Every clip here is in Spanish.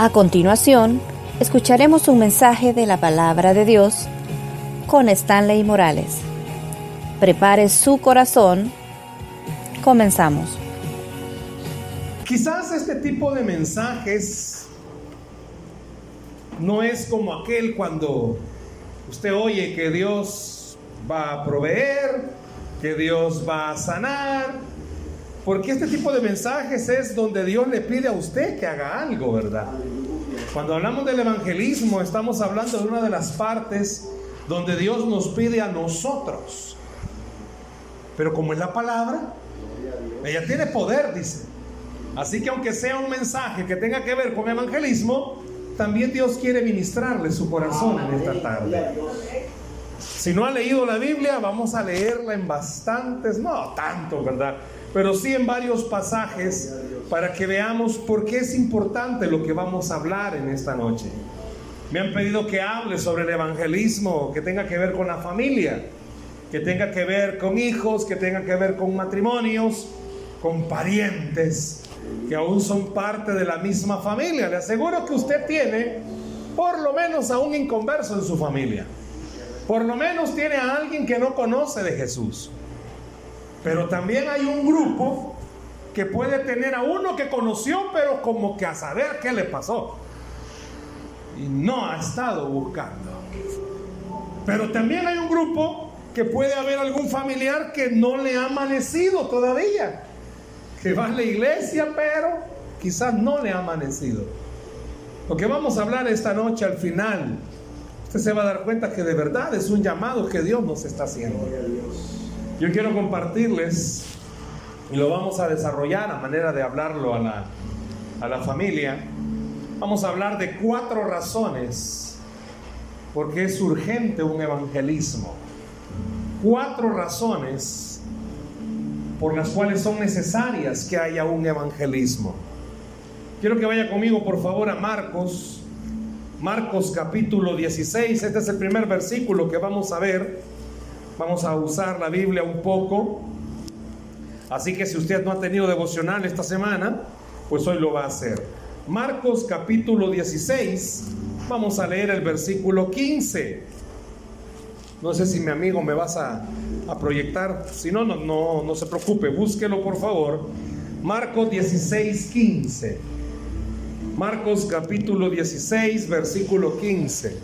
A continuación, escucharemos un mensaje de la palabra de Dios con Stanley Morales. Prepare su corazón. Comenzamos. Quizás este tipo de mensajes no es como aquel cuando usted oye que Dios va a proveer, que Dios va a sanar, porque este tipo de mensajes es donde Dios le pide a usted que haga algo, ¿verdad? Cuando hablamos del evangelismo, estamos hablando de una de las partes donde Dios nos pide a nosotros. Pero como es la palabra, ella tiene poder, dice. Así que aunque sea un mensaje que tenga que ver con evangelismo, también Dios quiere ministrarle su corazón en esta tarde. Si no ha leído la Biblia, vamos a leerla en bastantes, no tanto, ¿verdad? Pero sí en varios pasajes para que veamos por qué es importante lo que vamos a hablar en esta noche. Me han pedido que hable sobre el evangelismo que tenga que ver con la familia, que tenga que ver con hijos, que tenga que ver con matrimonios, con parientes, que aún son parte de la misma familia. Le aseguro que usted tiene por lo menos a un inconverso en su familia. Por lo menos tiene a alguien que no conoce de Jesús. Pero también hay un grupo que puede tener a uno que conoció, pero como que a saber qué le pasó. Y no ha estado buscando. Pero también hay un grupo que puede haber algún familiar que no le ha amanecido todavía. Que va a la iglesia, pero quizás no le ha amanecido. Lo que vamos a hablar esta noche al final, usted se va a dar cuenta que de verdad es un llamado que Dios nos está haciendo. Yo quiero compartirles, y lo vamos a desarrollar a manera de hablarlo a la, a la familia, vamos a hablar de cuatro razones porque es urgente un evangelismo. Cuatro razones por las cuales son necesarias que haya un evangelismo. Quiero que vaya conmigo por favor a Marcos, Marcos capítulo 16, este es el primer versículo que vamos a ver. Vamos a usar la Biblia un poco. Así que si usted no ha tenido devocional esta semana, pues hoy lo va a hacer. Marcos capítulo 16, vamos a leer el versículo 15. No sé si mi amigo me vas a, proyectar. Si no, no, no, no se preocupe, búsquelo por favor. Marcos 16, 15. Marcos capítulo 16, versículo 15.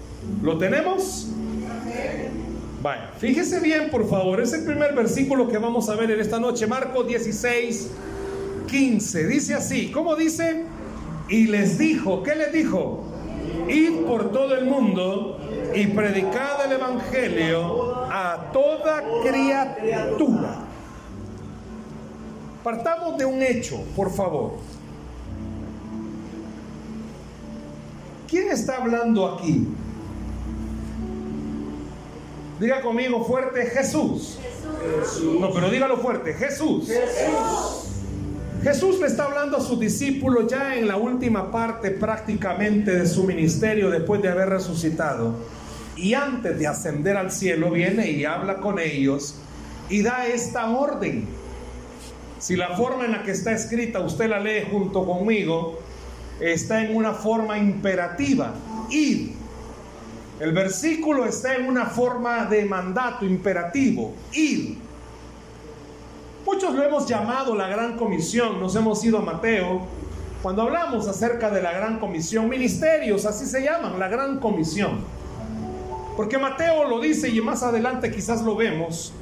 ¿Lo tenemos? Vaya, fíjese bien, por favor, es el primer versículo que vamos a ver en esta noche, Marcos 16, 15. Dice así, ¿cómo dice? Y les dijo, ¿qué les dijo? Id por todo el mundo y predicad el Evangelio a toda criatura. Partamos de un hecho, por favor. ¿Quién está hablando aquí? Diga conmigo fuerte, Jesús. No, pero dígalo fuerte, Jesús. Jesús. Jesús le está hablando a sus discípulos ya en la última parte prácticamente de su ministerio después de haber resucitado. Y antes de ascender al cielo viene y habla con ellos y da esta orden. Si la forma en la que está escrita usted la lee junto conmigo, está en una forma imperativa. Id el versículo está en una forma de mandato imperativo, ir. Muchos lo hemos llamado la gran comisión, nos hemos ido a Mateo. Cuando hablamos acerca de la gran comisión, ministerios, así se llaman, la gran comisión. Porque Mateo lo dice y más adelante quizás lo vemos,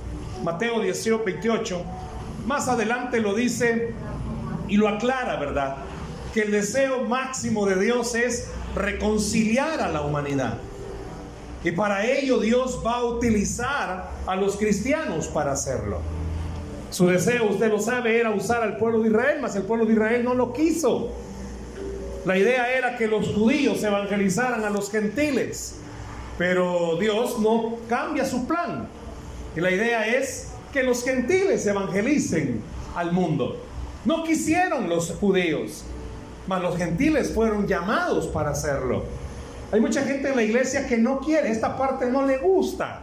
Mateo 18, 28, más adelante lo dice y lo aclara, ¿verdad? Que el deseo máximo de Dios es reconciliar a la humanidad. Y para ello Dios va a utilizar a los cristianos para hacerlo. Su deseo, usted lo sabe, era usar al pueblo de Israel, mas el pueblo de Israel no lo quiso. La idea era que los judíos evangelizaran a los gentiles, pero Dios no cambia su plan. Y la idea es que los gentiles evangelicen al mundo. No quisieron los judíos, mas los gentiles fueron llamados para hacerlo. Hay mucha gente en la iglesia que no quiere, esta parte no le gusta.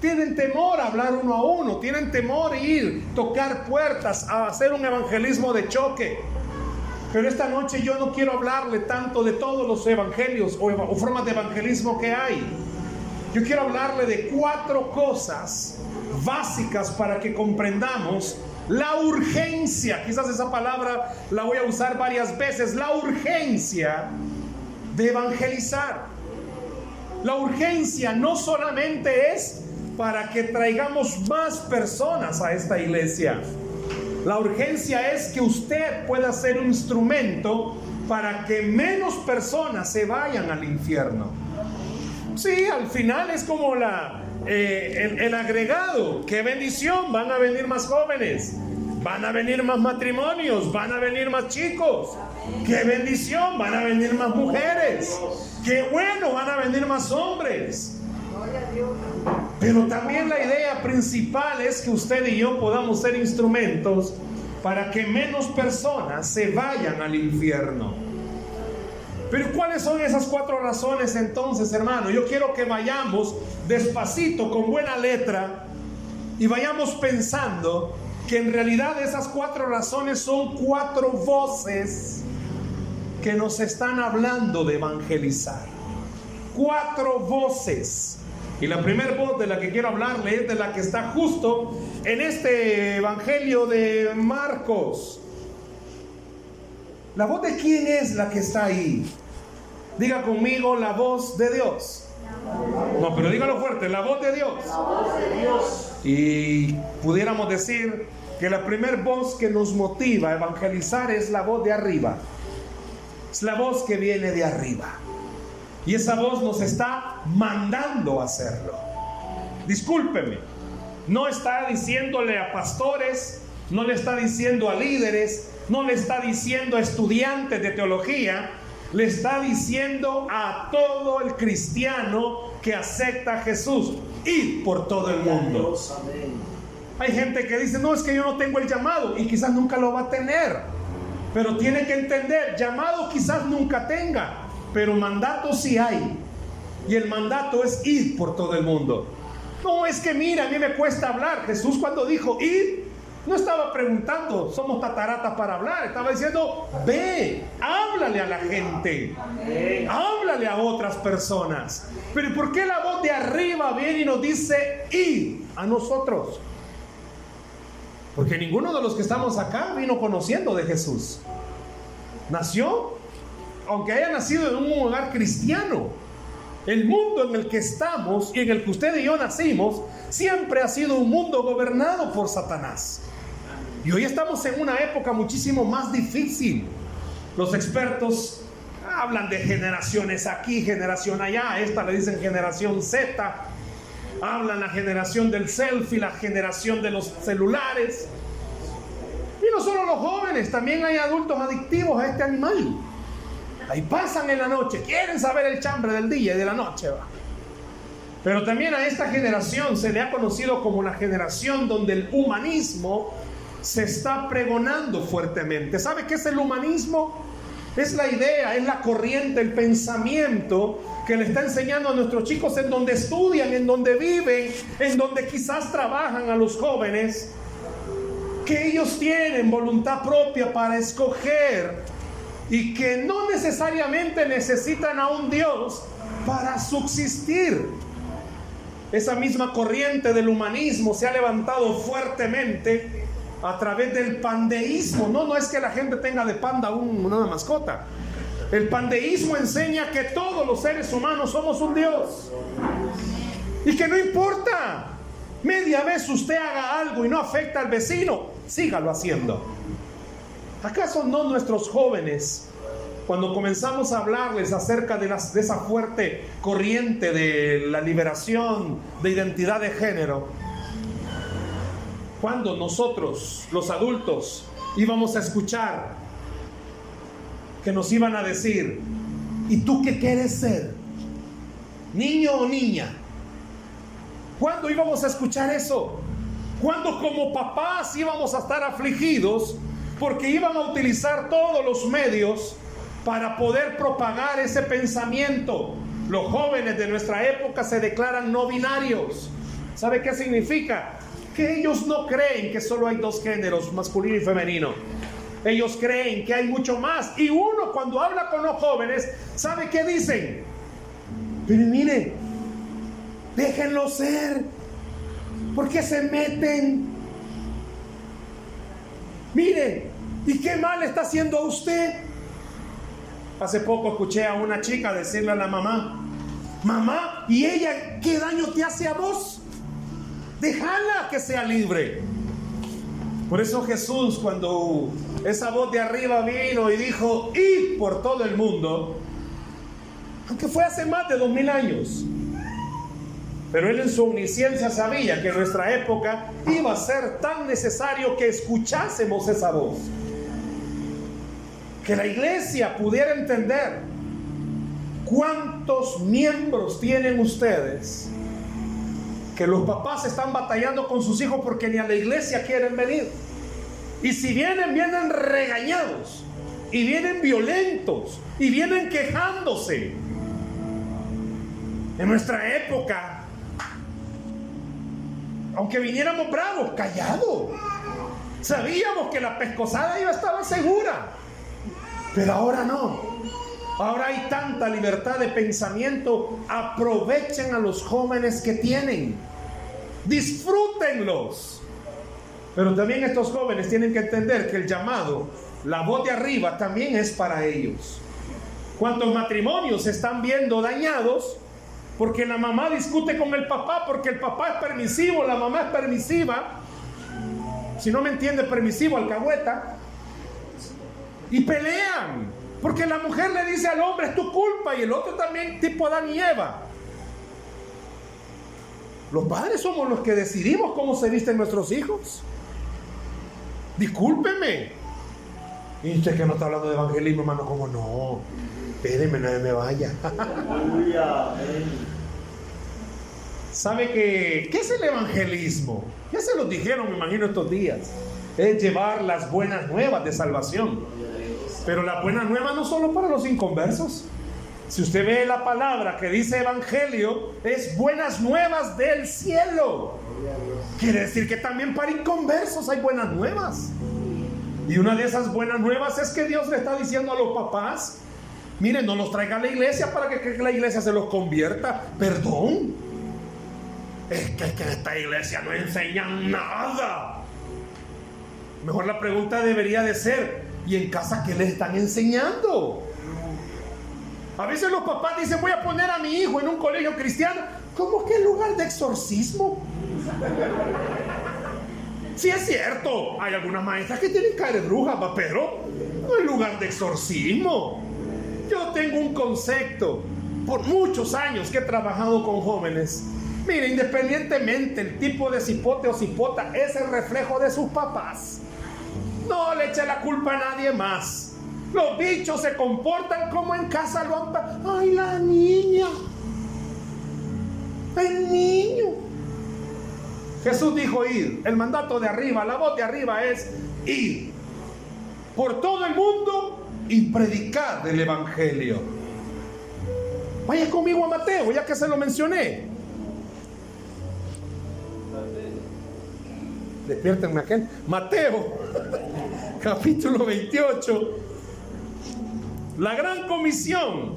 Tienen temor a hablar uno a uno, tienen temor a ir, tocar puertas, a hacer un evangelismo de choque. Pero esta noche yo no quiero hablarle tanto de todos los evangelios o, o formas de evangelismo que hay. Yo quiero hablarle de cuatro cosas básicas para que comprendamos la urgencia, quizás esa palabra la voy a usar varias veces, la urgencia de evangelizar. La urgencia no solamente es para que traigamos más personas a esta iglesia. La urgencia es que usted pueda ser un instrumento para que menos personas se vayan al infierno. Sí, al final es como la, eh, el, el agregado. Qué bendición, van a venir más jóvenes, van a venir más matrimonios, van a venir más chicos. Qué bendición, van a venir más mujeres. Qué bueno, van a venir más hombres. Pero también la idea principal es que usted y yo podamos ser instrumentos para que menos personas se vayan al infierno. Pero ¿cuáles son esas cuatro razones entonces, hermano? Yo quiero que vayamos despacito, con buena letra, y vayamos pensando que en realidad esas cuatro razones son cuatro voces que nos están hablando de evangelizar. Cuatro voces. Y la primera voz de la que quiero hablarle es de la que está justo en este Evangelio de Marcos. ¿La voz de quién es la que está ahí? Diga conmigo la voz de Dios. No, pero dígalo fuerte, la voz de Dios. La voz de Dios. Y pudiéramos decir que la primera voz que nos motiva a evangelizar es la voz de arriba. Es la voz que viene de arriba. Y esa voz nos está mandando a hacerlo. Discúlpeme, no está diciéndole a pastores, no le está diciendo a líderes, no le está diciendo a estudiantes de teología, le está diciendo a todo el cristiano que acepta a Jesús, ir por todo el mundo. Hay gente que dice, no, es que yo no tengo el llamado y quizás nunca lo va a tener. Pero tiene que entender, llamado quizás nunca tenga, pero mandato sí hay. Y el mandato es ir por todo el mundo. No, es que mira, a mí me cuesta hablar. Jesús cuando dijo ir, no estaba preguntando, somos tataratas para hablar, estaba diciendo, ve, háblale a la gente, háblale a otras personas. Pero ¿por qué la voz de arriba viene y nos dice, ir a nosotros? Porque ninguno de los que estamos acá vino conociendo de Jesús. Nació, aunque haya nacido en un hogar cristiano, el mundo en el que estamos y en el que usted y yo nacimos siempre ha sido un mundo gobernado por Satanás. Y hoy estamos en una época muchísimo más difícil. Los expertos hablan de generaciones aquí, generación allá. Esta le dicen generación Z. Hablan la generación del selfie, la generación de los celulares. Y no solo los jóvenes, también hay adultos adictivos a este animal. Ahí pasan en la noche, quieren saber el chambre del día y de la noche. ¿va? Pero también a esta generación se le ha conocido como la generación donde el humanismo se está pregonando fuertemente. ¿Sabe qué es el humanismo? Es la idea, es la corriente, el pensamiento que le está enseñando a nuestros chicos en donde estudian, en donde viven, en donde quizás trabajan a los jóvenes, que ellos tienen voluntad propia para escoger y que no necesariamente necesitan a un Dios para subsistir. Esa misma corriente del humanismo se ha levantado fuertemente a través del pandeísmo. No, no es que la gente tenga de panda una mascota. El pandeísmo enseña que todos los seres humanos somos un Dios. Y que no importa, media vez usted haga algo y no afecta al vecino, sígalo haciendo. ¿Acaso no nuestros jóvenes, cuando comenzamos a hablarles acerca de esa fuerte corriente de la liberación de identidad de género, cuando nosotros, los adultos, íbamos a escuchar que nos iban a decir, ¿y tú qué quieres ser? ¿Niño o niña? ¿Cuándo íbamos a escuchar eso? Cuando como papás íbamos a estar afligidos porque iban a utilizar todos los medios para poder propagar ese pensamiento. Los jóvenes de nuestra época se declaran no binarios. ¿Sabe qué significa? Que ellos no creen que solo hay dos géneros, masculino y femenino. Ellos creen que hay mucho más. Y uno cuando habla con los jóvenes, ¿sabe qué dicen? Pero mire, déjenlo ser. ¿Por qué se meten? Mire, ¿y qué mal está haciendo usted? Hace poco escuché a una chica decirle a la mamá, mamá, ¿y ella qué daño te hace a vos? Déjala que sea libre. Por eso Jesús, cuando esa voz de arriba vino y dijo, id por todo el mundo, aunque fue hace más de dos mil años, pero él en su omnisciencia sabía que en nuestra época iba a ser tan necesario que escuchásemos esa voz. Que la iglesia pudiera entender cuántos miembros tienen ustedes que los papás están batallando con sus hijos porque ni a la iglesia quieren venir. Y si vienen, vienen regañados. Y vienen violentos. Y vienen quejándose. En nuestra época, aunque viniéramos bravos, callados. Sabíamos que la pescosada iba a estar segura. Pero ahora no. Ahora hay tanta libertad de pensamiento. Aprovechen a los jóvenes que tienen. Disfrútenlos. Pero también estos jóvenes tienen que entender que el llamado, la voz de arriba, también es para ellos. ¿Cuántos matrimonios se están viendo dañados? Porque la mamá discute con el papá, porque el papá es permisivo, la mamá es permisiva. Si no me entiende, permisivo, alcahueta. Y pelean. Porque la mujer le dice al hombre, es tu culpa, y el otro también, tipo Adán y Eva. Los padres somos los que decidimos cómo se visten nuestros hijos. Discúlpeme. Y usted que no está hablando de evangelismo, hermano, como no. Espéreme, no me vaya. ¿Sabe que qué es el evangelismo? Ya se lo dijeron, me imagino, estos días. Es llevar las buenas nuevas de salvación. Pero la buena nueva no solo para los inconversos. Si usted ve la palabra que dice evangelio, es buenas nuevas del cielo. Quiere decir que también para inconversos hay buenas nuevas. Y una de esas buenas nuevas es que Dios le está diciendo a los papás, miren, no los traiga a la iglesia para que, la iglesia se los convierta. Perdón. Es que, es que esta iglesia no enseña nada. Mejor la pregunta debería de ser, ¿y en casa qué le están enseñando? A veces los papás dicen, voy a poner a mi hijo en un colegio cristiano. ¿Cómo que lugar de exorcismo? Sí es cierto, hay algunas maestras que tienen cara de bruja, pero no es lugar de exorcismo. Yo tengo un concepto, por muchos años que he trabajado con jóvenes. Mire, independientemente el tipo de cipote o cipota es el reflejo de sus papás. No le eche la culpa a nadie más. Los bichos se comportan como en casa lo han... ¡Ay, la niña! El niño. Jesús dijo ir. El mandato de arriba, la voz de arriba es ir por todo el mundo y predicar del Evangelio. Vaya conmigo a Mateo, ya que se lo mencioné. Despiértenme aquel. Mateo, capítulo 28. La gran comisión.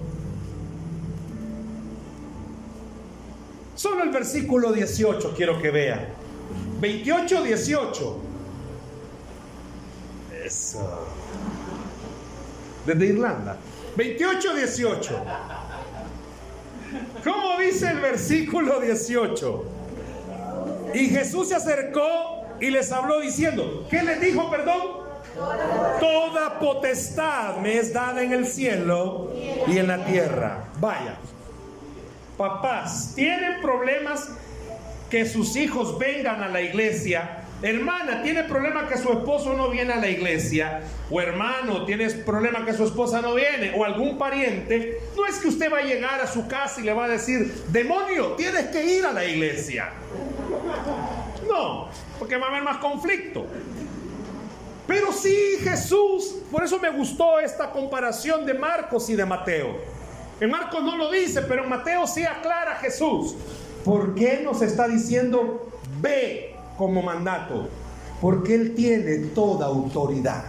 Solo el versículo 18 quiero que vean. 28, 18. Eso. Desde Irlanda. 28, 18. ¿Cómo dice el versículo 18? Y Jesús se acercó y les habló diciendo, ¿qué les dijo, perdón? Toda potestad me es dada en el cielo y en la tierra. Vaya, papás, tienen problemas que sus hijos vengan a la iglesia. Hermana, tiene problema que su esposo no viene a la iglesia. O hermano, tienes problema que su esposa no viene. O algún pariente. No es que usted va a llegar a su casa y le va a decir, demonio, tienes que ir a la iglesia. Porque va a haber más conflicto. Pero sí Jesús, por eso me gustó esta comparación de Marcos y de Mateo. En Marcos no lo dice, pero en Mateo sí aclara Jesús. ¿Por qué nos está diciendo ve como mandato? Porque Él tiene toda autoridad.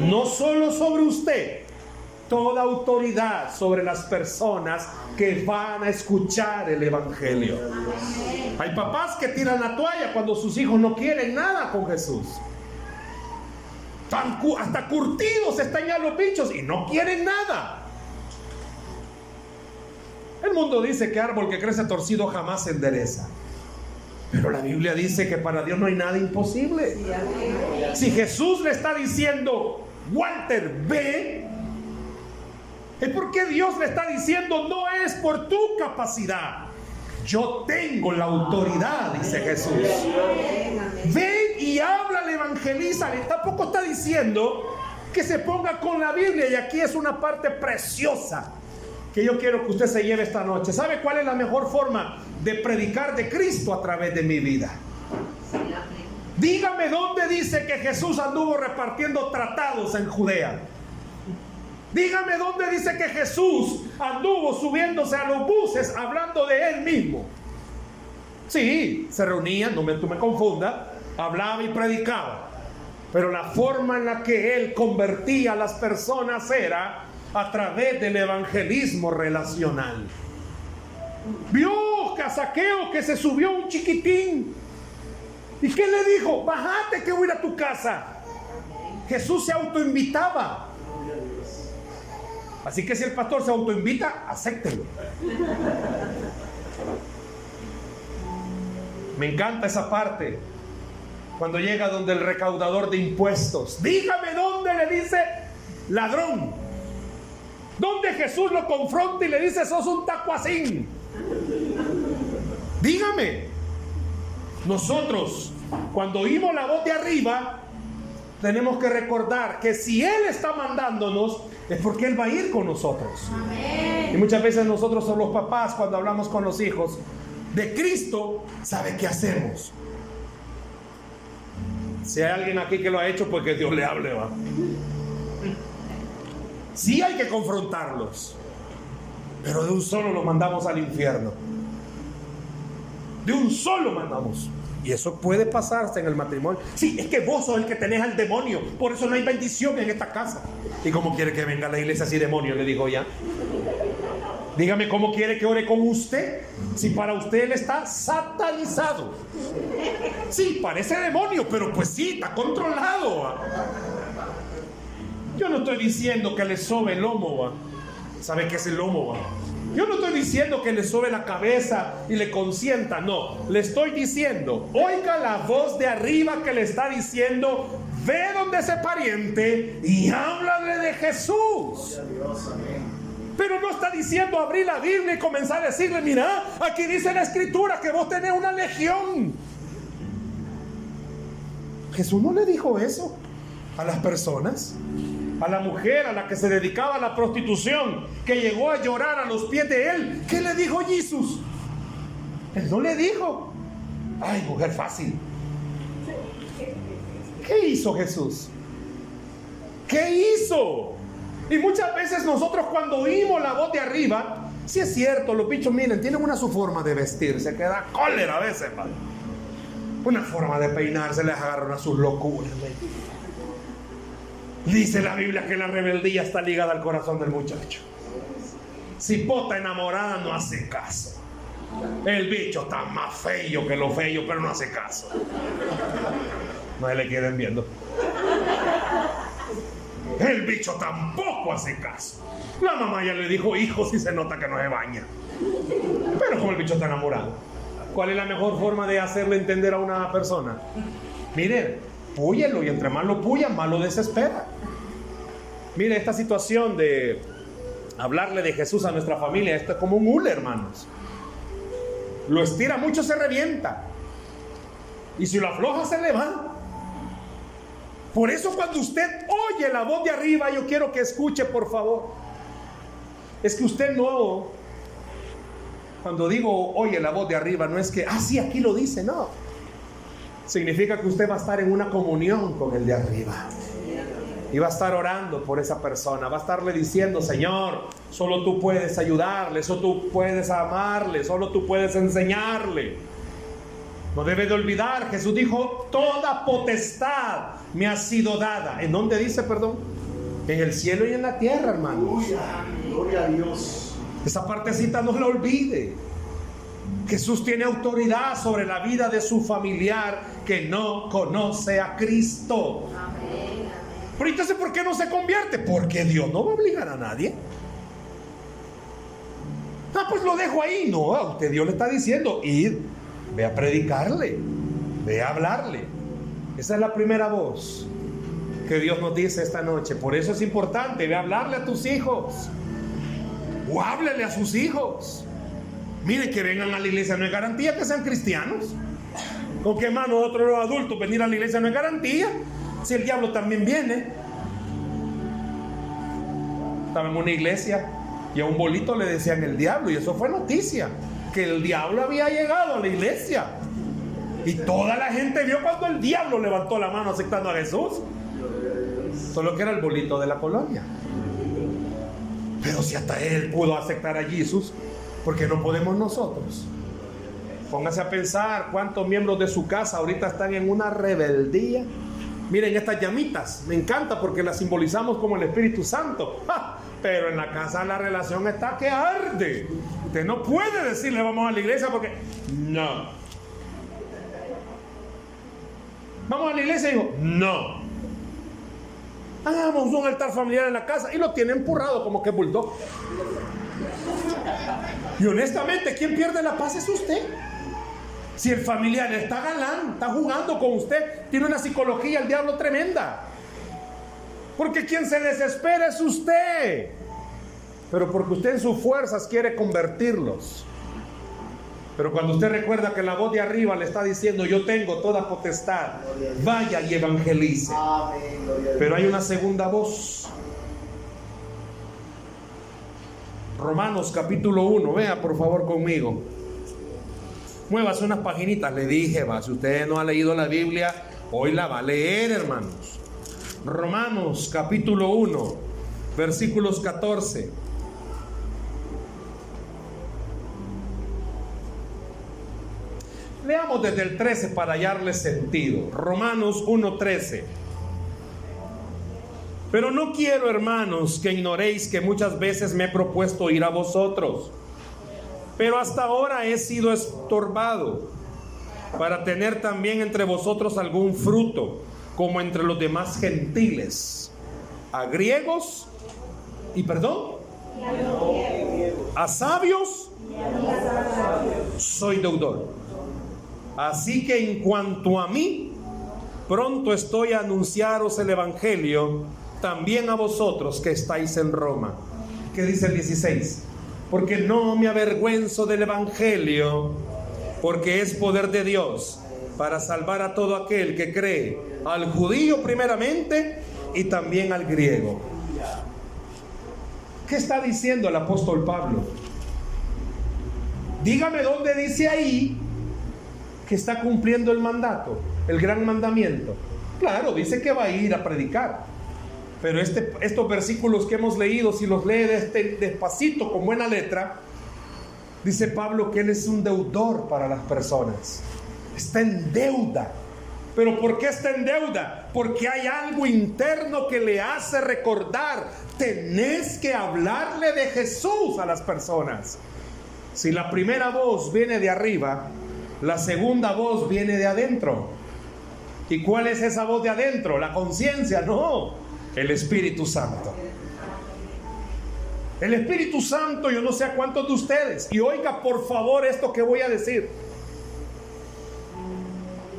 No solo sobre usted, toda autoridad sobre las personas que van a escuchar el Evangelio. Hay papás que tiran la toalla cuando sus hijos no quieren nada con Jesús. hasta curtidos están ya los bichos y no quieren nada. El mundo dice que árbol que crece torcido jamás se endereza. Pero la Biblia dice que para Dios no hay nada imposible. Si Jesús le está diciendo, Walter, ve, es porque Dios le está diciendo, no es por tu capacidad. Yo tengo la autoridad, dice Jesús. Ven y habla, evangeliza. Tampoco está diciendo que se ponga con la Biblia. Y aquí es una parte preciosa que yo quiero que usted se lleve esta noche. ¿Sabe cuál es la mejor forma de predicar de Cristo a través de mi vida? Dígame dónde dice que Jesús anduvo repartiendo tratados en Judea. Dígame dónde dice que Jesús anduvo subiéndose a los buses hablando de él mismo. Sí, se reunían, no me, tú me confunda, hablaba y predicaba. Pero la forma en la que él convertía a las personas era a través del evangelismo relacional. Vio a que se subió un chiquitín. ¿Y qué le dijo? Bájate que voy a ir a tu casa. Jesús se autoinvitaba. Así que si el pastor se autoinvita, acéptelo. Me encanta esa parte. Cuando llega donde el recaudador de impuestos, dígame dónde le dice ladrón. Donde Jesús lo confronta y le dice, sos un tacuacín. Dígame. Nosotros, cuando oímos la voz de arriba, tenemos que recordar que si Él está mandándonos, es porque Él va a ir con nosotros. Y muchas veces nosotros somos los papás cuando hablamos con los hijos de Cristo, sabe qué hacemos. Si hay alguien aquí que lo ha hecho, pues que Dios le hable, va. Sí hay que confrontarlos, pero de un solo los mandamos al infierno. De un solo mandamos. Y eso puede pasarse en el matrimonio. Sí, es que vos sos el que tenés al demonio. Por eso no hay bendición en esta casa. ¿Y cómo quiere que venga a la iglesia así demonio? Le digo ya. Dígame cómo quiere que ore con usted. Si para usted él está satanizado. Sí, parece demonio, pero pues sí, está controlado. Yo no estoy diciendo que le sobe el lomo. ¿Sabe qué es el lomo? Yo no estoy diciendo que le sobe la cabeza y le consienta, no. Le estoy diciendo, oiga la voz de arriba que le está diciendo, ve donde ese pariente y háblale de Jesús. Pero no está diciendo abrir la Biblia y comenzar a decirle, mira, aquí dice la escritura que vos tenés una legión. Jesús no le dijo eso a las personas a la mujer a la que se dedicaba a la prostitución, que llegó a llorar a los pies de él. ¿Qué le dijo Jesús? Él no le dijo, ay, mujer fácil. ¿Qué hizo Jesús? ¿Qué hizo? Y muchas veces nosotros cuando oímos la voz de arriba, si es cierto, los bichos, miren, tienen una su forma de vestirse, que da cólera a veces, Una forma de peinarse, les agarran a sus locuras. Dice la Biblia que la rebeldía está ligada al corazón del muchacho. Si pota enamorada no hace caso. El bicho está más feo que lo feo, pero no hace caso. No le quieren viendo. El bicho tampoco hace caso. La mamá ya le dijo, hijo, si se nota que no se baña. Pero como el bicho está enamorado, ¿cuál es la mejor forma de hacerle entender a una persona? Mire, púyelo y entre más lo puya, más lo desespera. Mire, esta situación de hablarle de Jesús a nuestra familia, esto es como un hule, hermanos. Lo estira mucho, se revienta. Y si lo afloja, se le va. Por eso cuando usted oye la voz de arriba, yo quiero que escuche, por favor. Es que usted no, cuando digo oye la voz de arriba, no es que, ah, sí, aquí lo dice, no. Significa que usted va a estar en una comunión con el de arriba. Y va a estar orando por esa persona, va a estarle diciendo, Señor, solo tú puedes ayudarle, solo tú puedes amarle, solo tú puedes enseñarle. No debe de olvidar, Jesús dijo, toda potestad me ha sido dada. ¿En dónde dice, perdón? En el cielo y en la tierra, hermanos. Gloria a Dios. Esa partecita no la olvide. Jesús tiene autoridad sobre la vida de su familiar que no conoce a Cristo. Pero entonces, ¿por qué no se convierte? Porque Dios no va a obligar a nadie. Ah, pues lo dejo ahí. No, a usted Dios le está diciendo, id, ve a predicarle, ve a hablarle. Esa es la primera voz que Dios nos dice esta noche. Por eso es importante, ve a hablarle a tus hijos. O háblele a sus hijos. Mire que vengan a la iglesia no es garantía que sean cristianos. ¿Con qué mano otros los adultos venir a la iglesia no es garantía? Si el diablo también viene. Estaba en una iglesia y a un bolito le decían el diablo y eso fue noticia. Que el diablo había llegado a la iglesia. Y toda la gente vio cuando el diablo levantó la mano aceptando a Jesús. Solo que era el bolito de la colonia. Pero si hasta él pudo aceptar a Jesús, ¿por qué no podemos nosotros? Póngase a pensar cuántos miembros de su casa ahorita están en una rebeldía. Miren estas llamitas, me encanta porque las simbolizamos como el Espíritu Santo. Pero en la casa la relación está que arde. Usted no puede decirle vamos a la iglesia porque no. Vamos a la iglesia digo, no. Hagamos un altar familiar en la casa y lo tiene empurrado como que bulldog. Y honestamente, ¿quién pierde la paz es usted? Si el familiar está galán, está jugando con usted, tiene una psicología el diablo tremenda. Porque quien se desespera es usted. Pero porque usted en sus fuerzas quiere convertirlos. Pero cuando usted recuerda que la voz de arriba le está diciendo, yo tengo toda potestad, vaya y evangelice. Pero hay una segunda voz. Romanos capítulo 1, vea por favor conmigo. Muévase unas paginitas, le dije, va, si usted no ha leído la Biblia, hoy la va a leer, hermanos. Romanos capítulo 1, versículos 14. Leamos desde el 13 para hallarle sentido. Romanos 1:13. Pero no quiero, hermanos, que ignoréis que muchas veces me he propuesto ir a vosotros, pero hasta ahora he sido estorbado para tener también entre vosotros algún fruto, como entre los demás gentiles, a griegos y perdón, a sabios, soy deudor. Así que en cuanto a mí, pronto estoy a anunciaros el Evangelio también a vosotros que estáis en Roma. ¿Qué dice el 16? Porque no me avergüenzo del Evangelio, porque es poder de Dios para salvar a todo aquel que cree, al judío primeramente y también al griego. ¿Qué está diciendo el apóstol Pablo? Dígame dónde dice ahí que está cumpliendo el mandato, el gran mandamiento. Claro, dice que va a ir a predicar. Pero este, estos versículos que hemos leído, si los lee despacito, con buena letra, dice Pablo que él es un deudor para las personas. Está en deuda. ¿Pero por qué está en deuda? Porque hay algo interno que le hace recordar, tenés que hablarle de Jesús a las personas. Si la primera voz viene de arriba, la segunda voz viene de adentro. ¿Y cuál es esa voz de adentro? La conciencia, no el Espíritu Santo. El Espíritu Santo, yo no sé a cuántos de ustedes, y oiga por favor esto que voy a decir.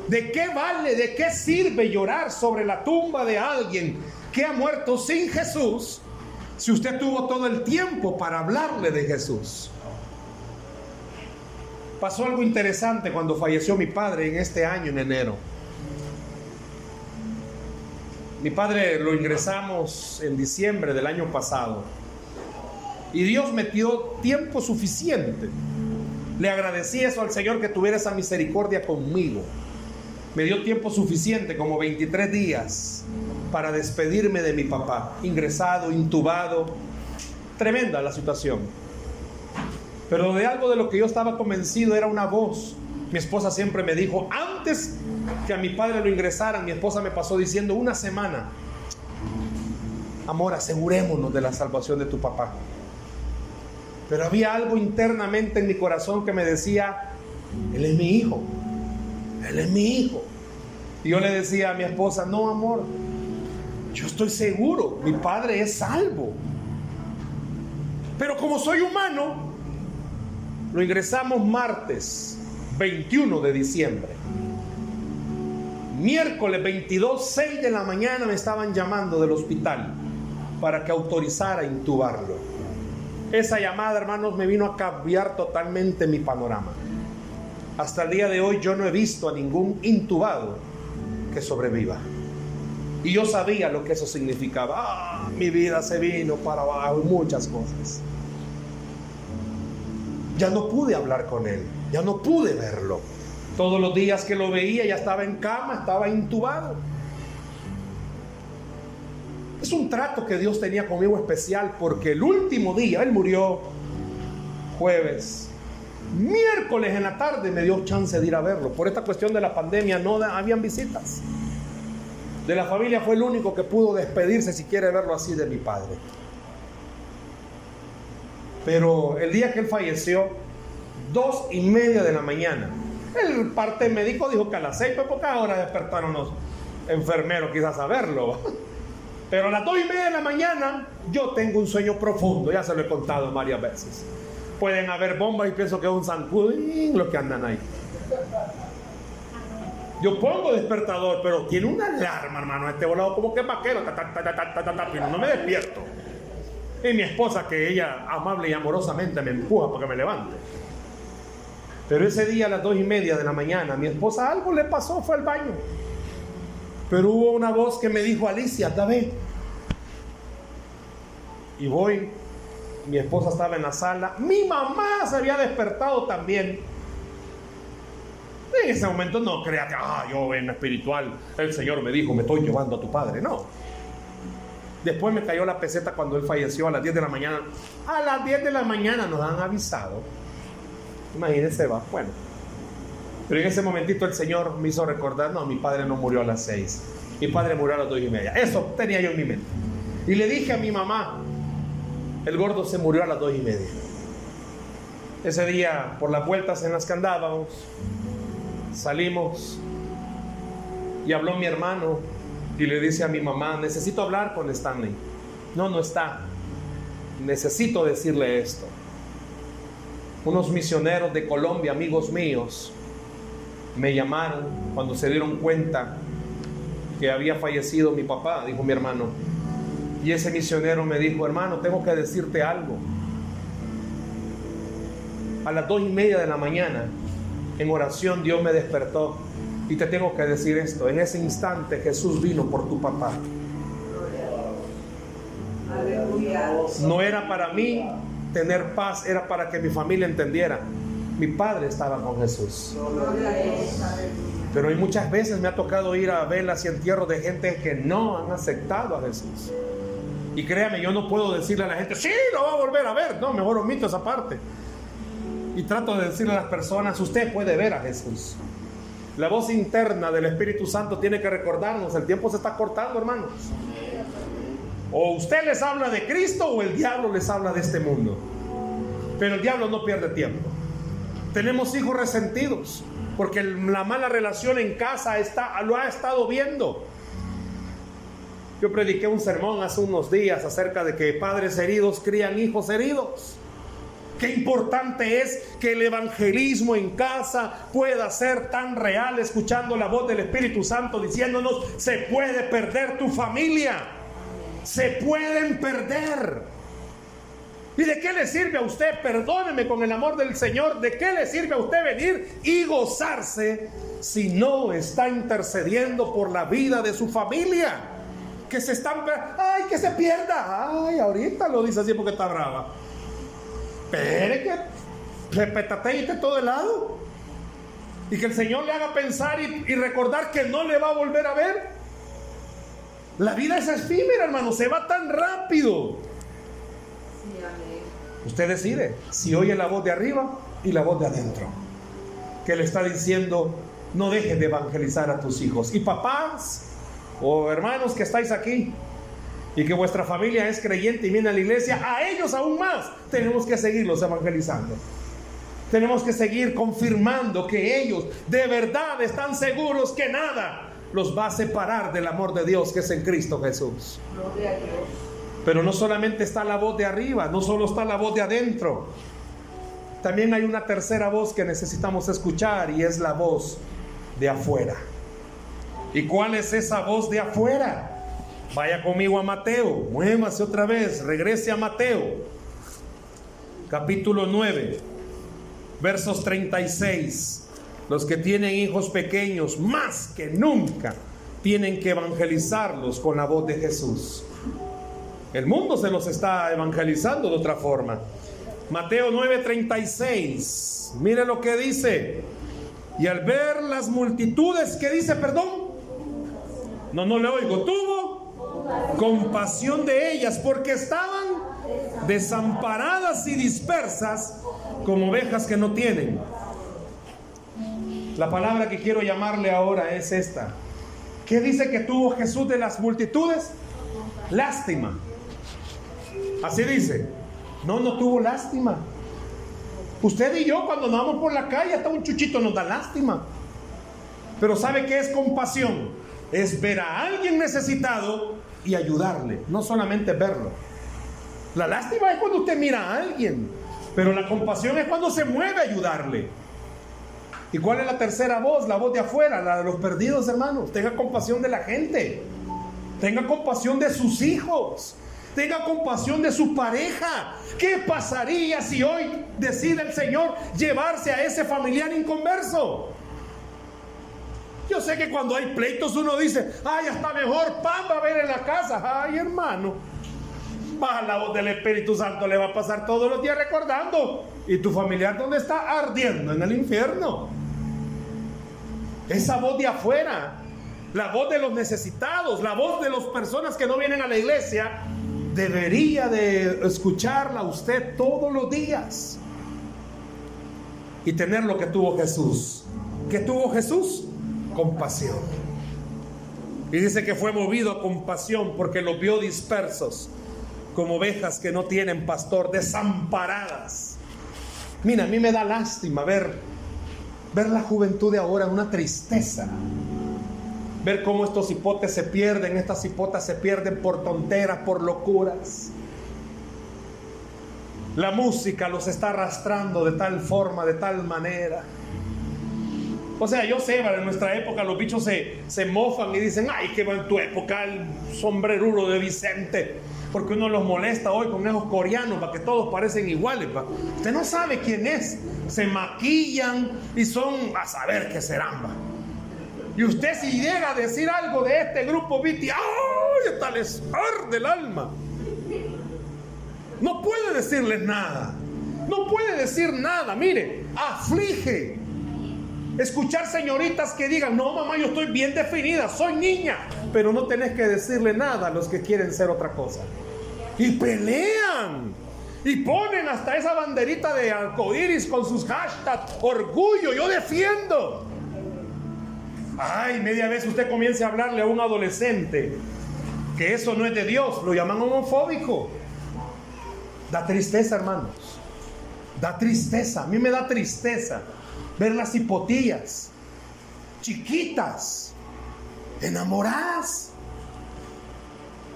¿De qué vale, de qué sirve llorar sobre la tumba de alguien que ha muerto sin Jesús si usted tuvo todo el tiempo para hablarle de Jesús? Pasó algo interesante cuando falleció mi padre en este año, en enero. Mi padre lo ingresamos en diciembre del año pasado. Y Dios metió tiempo suficiente. Le agradecí eso al Señor que tuviera esa misericordia conmigo. Me dio tiempo suficiente, como 23 días, para despedirme de mi papá. Ingresado, intubado. Tremenda la situación. Pero de algo de lo que yo estaba convencido era una voz Mi esposa siempre me dijo, antes que a mi padre lo ingresaran, mi esposa me pasó diciendo una semana, amor, asegurémonos de la salvación de tu papá. Pero había algo internamente en mi corazón que me decía, Él es mi hijo, Él es mi hijo. Y yo le decía a mi esposa, no, amor, yo estoy seguro, mi padre es salvo. Pero como soy humano, lo ingresamos martes 21 de diciembre. Miércoles 22, 6 de la mañana me estaban llamando del hospital para que autorizara intubarlo. Esa llamada, hermanos, me vino a cambiar totalmente mi panorama. Hasta el día de hoy yo no he visto a ningún intubado que sobreviva. Y yo sabía lo que eso significaba. Ah, mi vida se vino para abajo y muchas cosas. Ya no pude hablar con él, ya no pude verlo. Todos los días que lo veía ya estaba en cama, estaba intubado. Es un trato que Dios tenía conmigo especial porque el último día, él murió jueves, miércoles en la tarde me dio chance de ir a verlo. Por esta cuestión de la pandemia no habían visitas. De la familia fue el único que pudo despedirse, si quiere verlo así, de mi padre. Pero el día que él falleció, dos y media de la mañana, el parte médico dijo que a las seis, pues pocas horas despertaron los enfermeros quizás a verlo. Pero a las dos y media de la mañana yo tengo un sueño profundo, ya se lo he contado varias veces. Pueden haber bombas y pienso que es un zancudín los que andan ahí. Yo pongo despertador, pero tiene una alarma, hermano. Este volado como que vaquero, pero no me despierto. Y mi esposa, que ella amable y amorosamente me empuja para que me levante. Pero ese día a las dos y media de la mañana, mi esposa algo le pasó, fue al baño. Pero hubo una voz que me dijo, Alicia, David. Y voy, mi esposa estaba en la sala, mi mamá se había despertado también. En ese momento no crea que, ah, yo en espiritual, el Señor me dijo, me estoy llevando a tu padre. No. Después me cayó la peseta cuando él falleció a las 10 de la mañana. A las 10 de la mañana nos han avisado. Imagínense, va. Bueno. Pero en ese momentito el Señor me hizo recordar, no, mi padre no murió a las 6. Mi padre murió a las 2 y media. Eso tenía yo en mi mente. Y le dije a mi mamá, el gordo se murió a las 2 y media. Ese día, por las vueltas en las que andábamos, salimos y habló mi hermano y le dice a mi mamá, necesito hablar con Stanley. No, no está. Necesito decirle esto. Unos misioneros de Colombia, amigos míos, me llamaron cuando se dieron cuenta que había fallecido mi papá, dijo mi hermano. Y ese misionero me dijo, hermano, tengo que decirte algo. A las dos y media de la mañana en oración Dios me despertó y te tengo que decir esto, en ese instante Jesús vino por tu papá. No era para mí tener paz, era para que mi familia entendiera. Mi padre estaba con Jesús. Pero hay muchas veces me ha tocado ir a velas y entierros de gente que no han aceptado a Jesús. Y créame, yo no puedo decirle a la gente, sí, lo va a volver a ver. No, mejor omito esa parte y trato de decirle a las personas, usted puede ver a Jesús. La voz interna del Espíritu Santo tiene que recordarnos, el tiempo se está cortando, hermanos. O usted les habla de Cristo o el diablo les habla de este mundo. Pero el diablo no pierde tiempo. Tenemos hijos resentidos porque la mala relación en casa está, lo ha estado viendo. Yo prediqué un sermón hace unos días acerca de que padres heridos crían hijos heridos. Qué importante es que el evangelismo en casa pueda ser tan real, escuchando la voz del Espíritu Santo diciéndonos, se puede perder tu familia, se pueden perder. ¿Y de qué le sirve a usted, perdóneme con el amor del Señor, de qué le sirve a usted venir y gozarse si no está intercediendo por la vida de su familia? Que se están, ay, que se pierda, ay, ahorita lo dice así porque está brava. Espere que de todo el lado. Y que el Señor le haga pensar y recordar que no le va a volver a ver. La vida es efímera, hermano, se va tan rápido. Usted decide si oye la voz de arriba y la voz de adentro. que le está diciendo, no dejes de evangelizar a tus hijos. Y papás o hermanos que estáis aquí y que vuestra familia es creyente y viene a la iglesia, a ellos aún más tenemos que seguirlos evangelizando. Tenemos que seguir confirmando que ellos de verdad están seguros que nada los va a separar del amor de Dios que es en Cristo Jesús. Pero no solamente está la voz de arriba, no solo está la voz de adentro. También hay una tercera voz que necesitamos escuchar y es la voz de afuera. ¿Y cuál es esa voz de afuera? Vaya conmigo a Mateo, muévase otra vez, regrese a Mateo, capítulo 9, versos 36. Los que tienen hijos pequeños, más que nunca, tienen que evangelizarlos con la voz de Jesús. El mundo se los está evangelizando de otra forma. Mateo 9:36. Mire lo que dice. Y al ver las multitudes, ¿qué dice, perdón? No, no le oigo. Tuvo compasión de ellas porque estaban desamparadas y dispersas como ovejas que no tienen. La palabra que quiero llamarle ahora es esta. ¿Qué dice que tuvo Jesús de las multitudes? Lástima. Así dice. No, no tuvo lástima. Usted y yo cuando andamos por la calle hasta un chuchito nos da lástima. Pero ¿sabe qué es compasión? Es ver a alguien necesitado y ayudarle, no solamente verlo. La lástima es cuando usted mira a alguien, pero la compasión es cuando se mueve a ayudarle. ¿Y cuál es la tercera voz? La voz de afuera, la de los perdidos, hermanos. Tenga compasión de la gente. Tenga compasión de sus hijos. Tenga compasión de su pareja. ¿Qué pasaría si hoy decide el Señor llevarse a ese familiar inconverso? Yo sé que cuando hay pleitos uno dice, ay, hasta mejor pan va a haber en la casa. Ay, hermano, baja la voz del Espíritu Santo, le va a pasar todos los días recordando. ¿Y tu familiar dónde está? Ardiendo en el infierno. Esa voz de afuera, la voz de los necesitados, la voz de las personas que no vienen a la iglesia, debería de escucharla usted todos los días y tener lo que tuvo Jesús. ¿Qué tuvo Jesús? Compasión. Y dice que fue movido a compasión porque los vio dispersos como ovejas que no tienen pastor, desamparadas. Mira, a mí me da lástima ver ver la juventud de ahora, una tristeza ver cómo estos hipotes se pierden, estas hipotas se pierden por tonteras, por locuras. La música los está arrastrando de tal forma, de tal manera. O sea, yo sé, en nuestra época los bichos se, se mofan y dicen, ay, qué va en tu época el sombreruro de Vicente. Porque uno los molesta hoy con esos coreanos, para que todos parecen iguales. Usted no sabe quién es. Se maquillan y son a saber qué serán. ¿va? Y usted si llega a decir algo de este grupo Viti, ¡ay! Hasta les arde el alma. No puede decirles nada. No puede decir nada. Mire, aflige. Escuchar señoritas que digan, no mamá, yo estoy bien definida, soy niña. Pero no tenés que decirle nada a los que quieren ser otra cosa. Y pelean. Y ponen hasta esa banderita de arcoíris con sus hashtags, orgullo, yo defiendo. Ay, media vez usted comience a hablarle a un adolescente que eso no es de Dios, lo llaman homofóbico. Da tristeza, hermanos. Da tristeza. A mí me da tristeza ver las hipotillas chiquitas, enamoradas.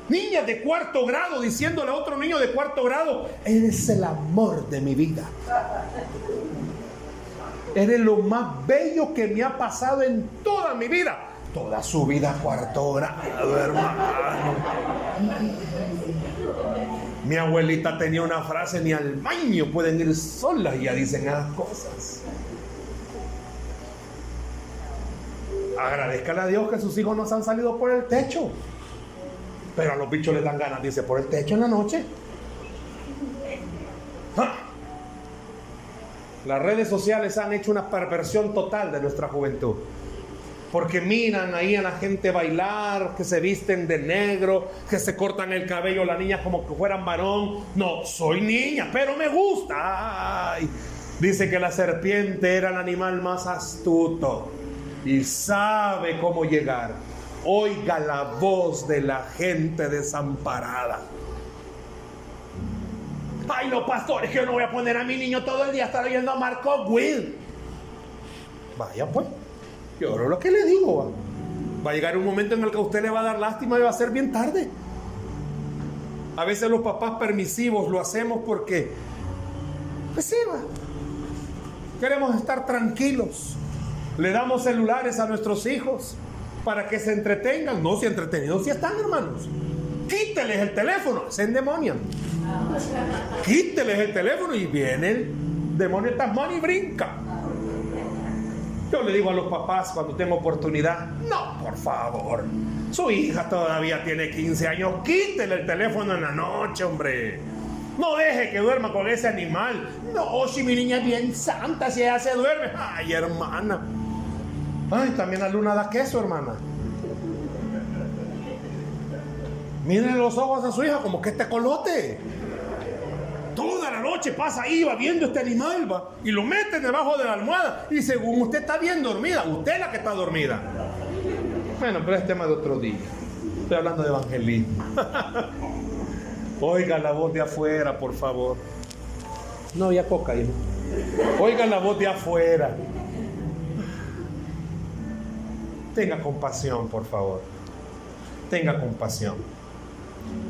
Niñas de cuarto grado diciéndole a otro niño de cuarto grado, eres el amor de mi vida. Eres lo más bello que me ha pasado en toda mi vida. Toda su vida cuarto grado, hermano. Mi abuelita tenía una frase, ni al baño pueden ir solas ya dicen esas cosas. Agradezcale a Dios que sus hijos no se han salido por el techo. Pero a los bichos les dan ganas, dice, por el techo en la noche. ¡Ah! Las redes sociales han hecho una perversión total de nuestra juventud. Porque miran ahí a la gente bailar, que se visten de negro, que se cortan el cabello las niñas como que fueran varón. No, soy niña, pero me gusta. Dice que la serpiente era el animal más astuto y sabe cómo llegar. Oiga la voz de la gente desamparada. Ay, no, pastores, que yo no voy a poner a mi niño todo el día a estar oyendo a Marco Will. Vaya pues, yo lo que le digo. Va. va a llegar un momento en el que a usted le va a dar lástima y va a ser bien tarde. A veces los papás permisivos lo hacemos porque, pues sí, va. Queremos estar tranquilos. Le damos celulares a nuestros hijos para que se entretengan. No, si entretenidos si están, hermanos. Quíteles el teléfono, se endemonian. Quíteles el teléfono y viene el demonio tasmán y brinca. Yo le digo a los papás cuando tengo oportunidad, no, por favor, su hija todavía tiene 15 años, quítele el teléfono en la noche, hombre. No deje que duerma con ese animal. No, si mi niña es bien santa, si ella se duerme. Ay, hermana. Ay, también la luna da queso, hermana. Miren los ojos a su hija como que este colote. Toda la noche pasa ahí, va viendo este animal, va, y lo mete debajo de la almohada. Y según usted está bien dormida, usted es la que está dormida. Bueno, pero es tema de otro día. Estoy hablando de evangelismo. Oiga la voz de afuera, por favor. No había coca, hijo. Oiga la voz de afuera. Tenga compasión, por favor. Tenga compasión.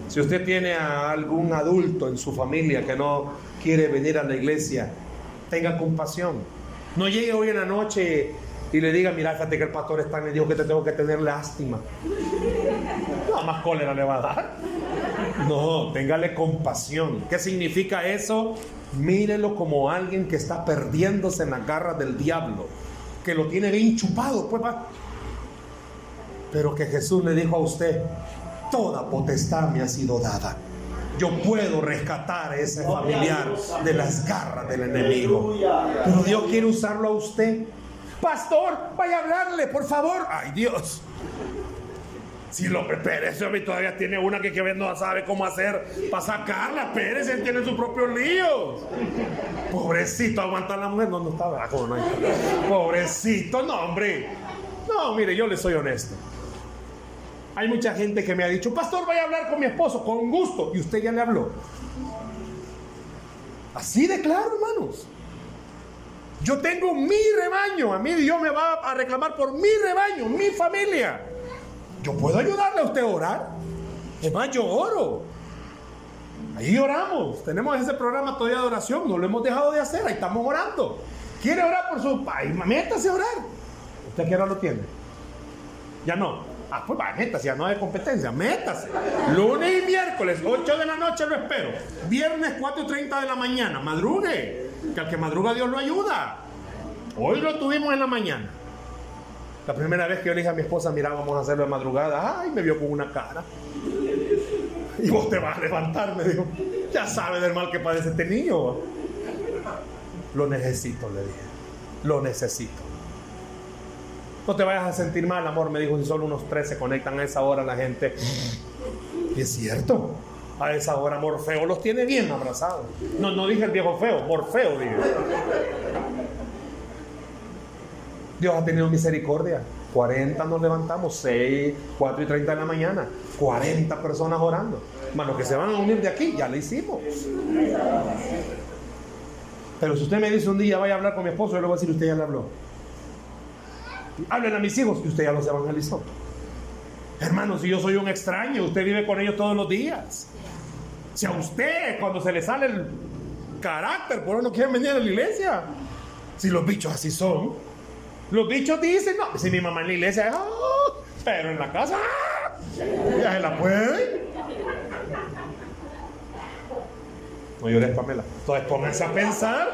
Si usted tiene a algún adulto en su familia que no quiere venir a la iglesia, tenga compasión. No llegue hoy en la noche y le diga, mira, fíjate que el pastor está en dijo que te tengo que tener lástima. No, más cólera le va a dar. No, téngale compasión. ¿Qué significa eso? Mírelo como alguien que está perdiéndose en la garra del diablo, que lo tiene bien chupado, pues va. Pero que Jesús le dijo a usted, toda potestad me ha sido dada. Yo puedo rescatar a ese familiar de las garras del enemigo. Pero Dios quiere usarlo a usted. Pastor, vaya a hablarle, por favor. Ay, Dios. Si López Pérez todavía tiene una que, que no sabe cómo hacer para sacarla. Pérez, él tiene su propio lío. Pobrecito, aguantar la mujer. No, no está no Pobrecito, no, hombre. No, mire, yo le soy honesto. Hay mucha gente que me ha dicho, pastor, vaya a hablar con mi esposo, con gusto. Y usted ya le habló. Así de claro, hermanos. Yo tengo mi rebaño. A mí Dios me va a reclamar por mi rebaño, mi familia. Yo puedo ayudarle a usted a orar. Es más, yo oro. Ahí oramos. Tenemos ese programa todavía de oración. No lo hemos dejado de hacer. Ahí estamos orando. ¿Quiere orar por su país? Métase a orar. ¿Usted qué hora lo tiene? Ya no. Ah, pues va, métase, ya no hay competencia, métase. Lunes y miércoles, 8 de la noche lo espero. Viernes, 4 y 30 de la mañana, madrugue. Que al que madruga Dios lo ayuda. Hoy lo tuvimos en la mañana. La primera vez que yo le dije a mi esposa, mira, vamos a hacerlo de madrugada, ay, me vio con una cara. Y vos te vas a levantar, me dijo. Ya sabe del mal que padece este niño. Lo necesito, le dije. Lo necesito. No te vayas a sentir mal, amor, me dijo, si solo unos tres se conectan a esa hora la gente. Y es cierto, a esa hora Morfeo los tiene bien abrazados. No, no dije el viejo feo, Morfeo dije. Dios ha tenido misericordia. 40 nos levantamos, 6, 4 y 30 de la mañana. 40 personas orando. Más que se van a unir de aquí, ya lo hicimos. Pero si usted me dice un día vaya a hablar con mi esposo, yo le voy a decir, usted ya le habló. Hablen a mis hijos que usted ya los evangelizó. Hermanos, si yo soy un extraño, usted vive con ellos todos los días. Si a usted, cuando se le sale el carácter, por no quieren venir a la iglesia. Si los bichos así son, los bichos dicen, no, si mi mamá en la iglesia, ah, pero en la casa, ah, ya se la puede. No llores, Pamela. Entonces pónganse a pensar.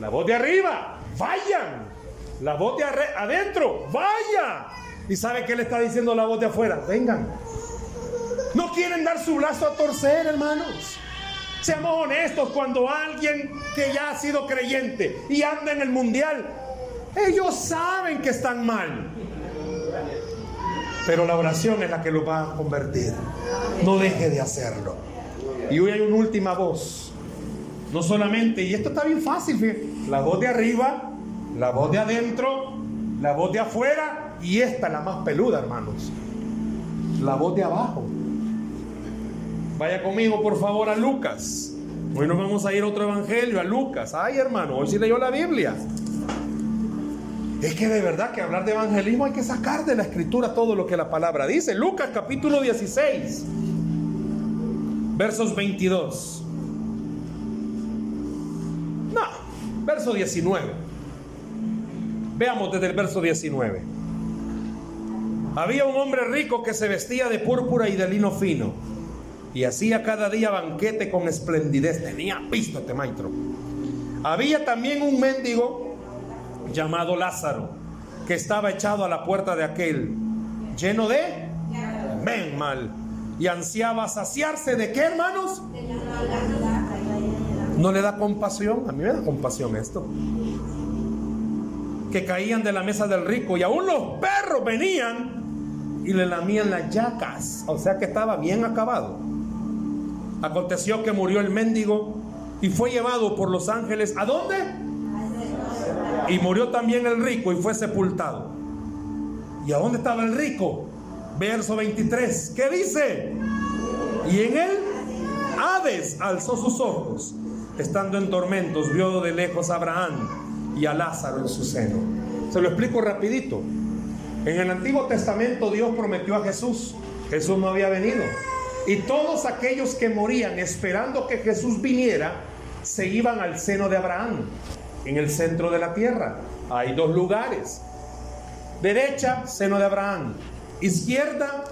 La voz de arriba, vayan. La voz de adentro, vaya. ¿Y sabe qué le está diciendo la voz de afuera? Vengan. No quieren dar su brazo a torcer, hermanos. Seamos honestos, cuando alguien que ya ha sido creyente y anda en el mundial, ellos saben que están mal. Pero la oración es la que lo va a convertir. No deje de hacerlo. Y hoy hay una última voz No solamente, y esto está bien fácil, la voz de arriba, la voz de adentro, la voz de afuera y esta la más peluda, hermanos. La voz de abajo. Vaya conmigo, por favor, a Lucas. Hoy nos vamos a ir a otro evangelio, a Lucas. Ay, hermano, hoy sí leyó la Biblia. Es que de verdad que hablar de evangelismo hay que sacar de la escritura todo lo que la palabra dice. Lucas capítulo 16, versos 22. No, verso 19. Veamos desde el verso 19. Había un hombre rico que se vestía de púrpura y de lino fino y hacía cada día banquete con esplendidez. Tenía visto este maestro. Había también un mendigo llamado Lázaro, que estaba echado a la puerta de aquel, lleno de ven mal, y ansiaba saciarse de qué, hermanos? ¿No le da compasión? A mí me da compasión esto. Que caían de la mesa del rico y aún los perros venían y le lamían las yacas. O sea que estaba bien acabado. Aconteció que murió el mendigo y fue llevado por los ángeles. ¿A dónde? Y murió también el rico y fue sepultado. ¿Y a dónde estaba el rico? Verso 23. ¿Qué dice? Y en él Hades alzó sus ojos. Estando en tormentos, vio de lejos a Abraham y a Lázaro en su seno. Se lo explico rapidito. En el Antiguo Testamento Dios prometió a Jesús. Jesús no había venido. Y todos aquellos que morían esperando que Jesús viniera, se iban al seno de Abraham en el centro de la tierra. Hay dos lugares. Derecha, seno de Abraham. Izquierda,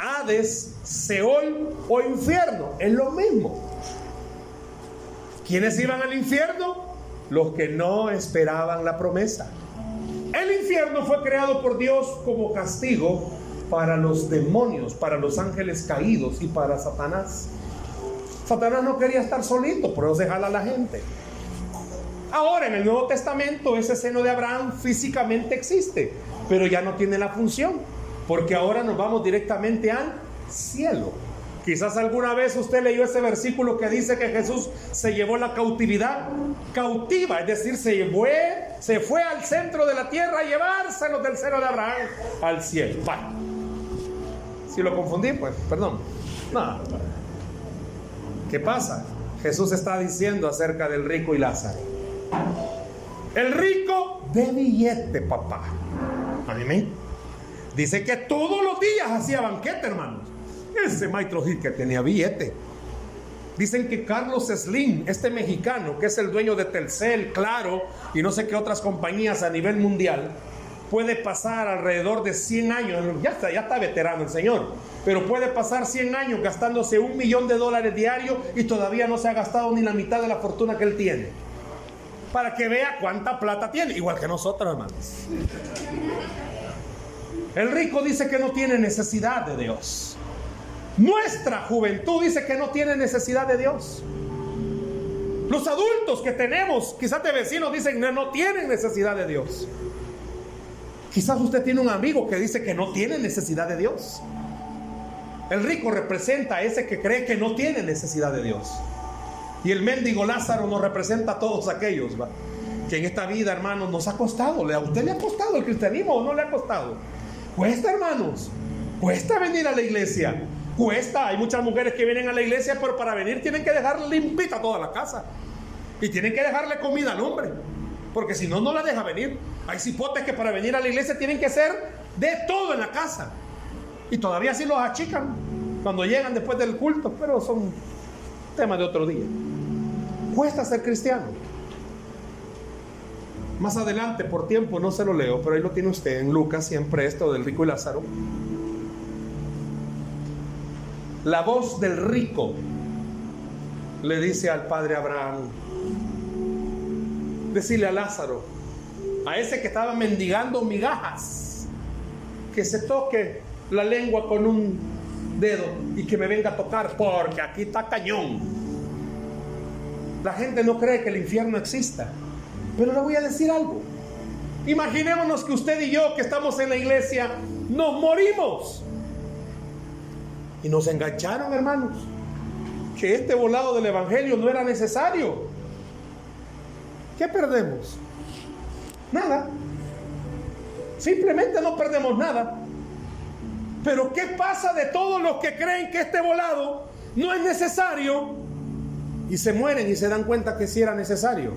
Hades, Seol o infierno. Es lo mismo. ¿Quiénes iban al infierno? Los que no esperaban la promesa. El infierno fue creado por Dios como castigo para los demonios, para los ángeles caídos y para Satanás. Satanás no quería estar solito, por eso se a la gente. Ahora en el Nuevo Testamento ese seno de Abraham físicamente existe, pero ya no tiene la función, porque ahora nos vamos directamente al cielo. Quizás alguna vez usted leyó ese versículo que dice que Jesús se llevó la cautividad cautiva, es decir, se fue, se fue al centro de la tierra a llevárselos del seno de Abraham al cielo. Si lo confundí, pues, perdón. No. ¿Qué pasa? Jesús está diciendo acerca del rico y Lázaro. El rico de billete, papá. Amén. Dice que todos los días hacía banquete, hermanos. Ese maestro que tenía billete. Dicen que Carlos Slim, este mexicano, que es el dueño de Telcel, Claro y no sé qué otras compañías a nivel mundial, puede pasar alrededor de 100 años, ya está, ya está veterano el señor, pero puede pasar 100 años gastándose un millón de dólares diario y todavía no se ha gastado ni la mitad de la fortuna que él tiene para que vea cuánta plata tiene, igual que nosotros, hermanos. El rico dice que no tiene necesidad de Dios. Nuestra juventud dice que no tiene necesidad de Dios. Los adultos que tenemos, quizás de vecinos, dicen que no tienen necesidad de Dios. Quizás usted tiene un amigo que dice que no tiene necesidad de Dios. El rico representa a ese que cree que no tiene necesidad de Dios. Y el mendigo Lázaro nos representa a todos aquellos que en esta vida, hermanos, nos ha costado. ¿A usted le ha costado el cristianismo o no le ha costado? Cuesta, hermanos. Cuesta venir a la iglesia. Cuesta. Hay muchas mujeres que vienen a la iglesia, pero para venir tienen que dejar limpita toda la casa. Y tienen que dejarle comida al hombre. Porque si no, no la deja venir. Hay cipotes que para venir a la iglesia tienen que hacer de todo en la casa. Y todavía así los achican cuando llegan después del culto, pero son tema de otro día. Cuesta ser cristiano. Más adelante, por tiempo, no se lo leo, pero ahí lo tiene usted en Lucas, siempre esto del rico y Lázaro. La voz del rico le dice al padre Abraham, decirle a Lázaro, a ese que estaba mendigando migajas, que se toque la lengua con un dedo y que me venga a tocar porque aquí está cañón. La gente no cree que el infierno exista. Pero le voy a decir algo. Imaginémonos que usted y yo que estamos en la iglesia nos morimos. Y nos engancharon, hermanos. que este volado del Evangelio no era necesario. ¿Qué perdemos? Nada. Simplemente no perdemos nada. Pero ¿qué pasa de todos los que creen que este volado no es necesario y se mueren y se dan cuenta que sí era necesario?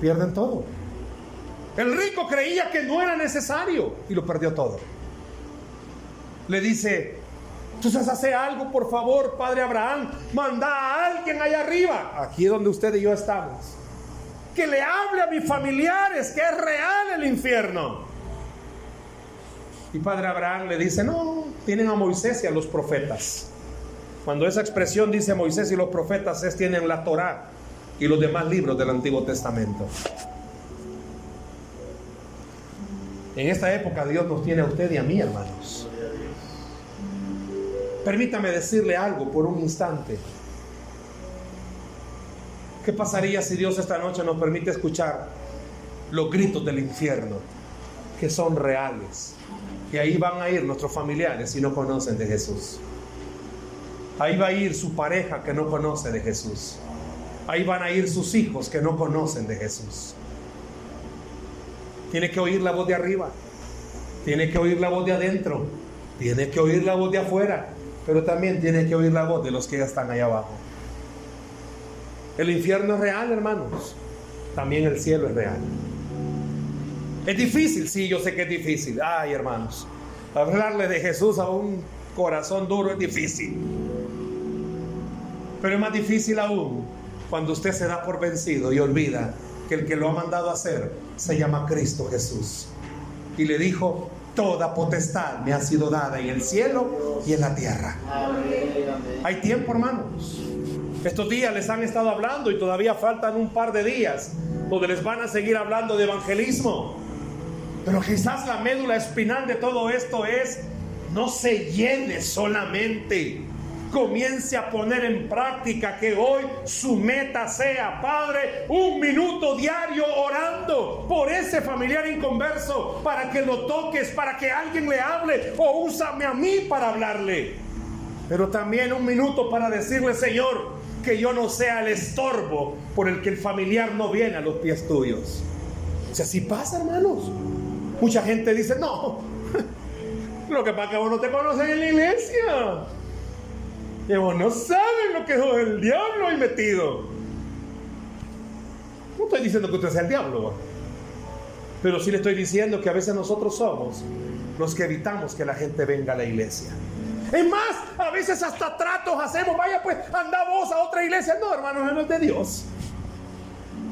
Pierden todo. El rico creía que no era necesario y lo perdió todo. Le dice, entonces hace algo, por favor, Padre Abraham, manda a alguien allá arriba, aquí donde usted y yo estamos, que le hable a mis familiares que es real el infierno. Y Padre Abraham le dice, no, tienen a Moisés y a los profetas. Cuando esa expresión dice Moisés y los profetas es tienen la Torá y los demás libros del Antiguo Testamento. En esta época Dios nos tiene a usted y a mí, hermanos. Permítame decirle algo por un instante. ¿Qué pasaría si Dios esta noche nos permite escuchar los gritos del infierno, que son reales? Y ahí van a ir nuestros familiares si no conocen de Jesús. Ahí va a ir su pareja que no conoce de Jesús. Ahí van a ir sus hijos que no conocen de Jesús. Tiene que oír la voz de arriba. Tiene que oír la voz de adentro. Tiene que oír la voz de afuera. Pero también tiene que oír la voz de los que ya están allá abajo. El infierno es real, hermanos. También el cielo es real. Es difícil, sí, yo sé que es difícil. Ay, hermanos. Hablarle de Jesús a un corazón duro es difícil. Pero es más difícil aún cuando usted se da por vencido y olvida que el que lo ha mandado a hacer se llama Cristo Jesús. Y le dijo, toda potestad me ha sido dada en el cielo y en la tierra. Hay tiempo, hermanos. Estos días les han estado hablando y todavía faltan un par de días donde les van a seguir hablando de evangelismo. Pero quizás la médula espinal de todo esto es, no se llene solamente comience a poner en práctica que hoy su meta sea, Padre, un minuto diario orando por ese familiar inconverso, para que lo toques, para que alguien le hable o úsame a mí para hablarle. Pero también un minuto para decirle, Señor, que yo no sea el estorbo por el que el familiar no viene a los pies tuyos. O sea, si pasa, hermanos. Mucha gente dice, no, lo que pasa es que vos no te conocen en la iglesia. Que vos no saben lo que es el diablo ahí metido. No estoy diciendo que usted sea el diablo, pero sí le estoy diciendo que a veces nosotros somos los que evitamos que la gente venga a la iglesia. Es más, a veces hasta tratos hacemos, vaya pues, anda vos a otra iglesia. No, hermanos, eso no es de Dios.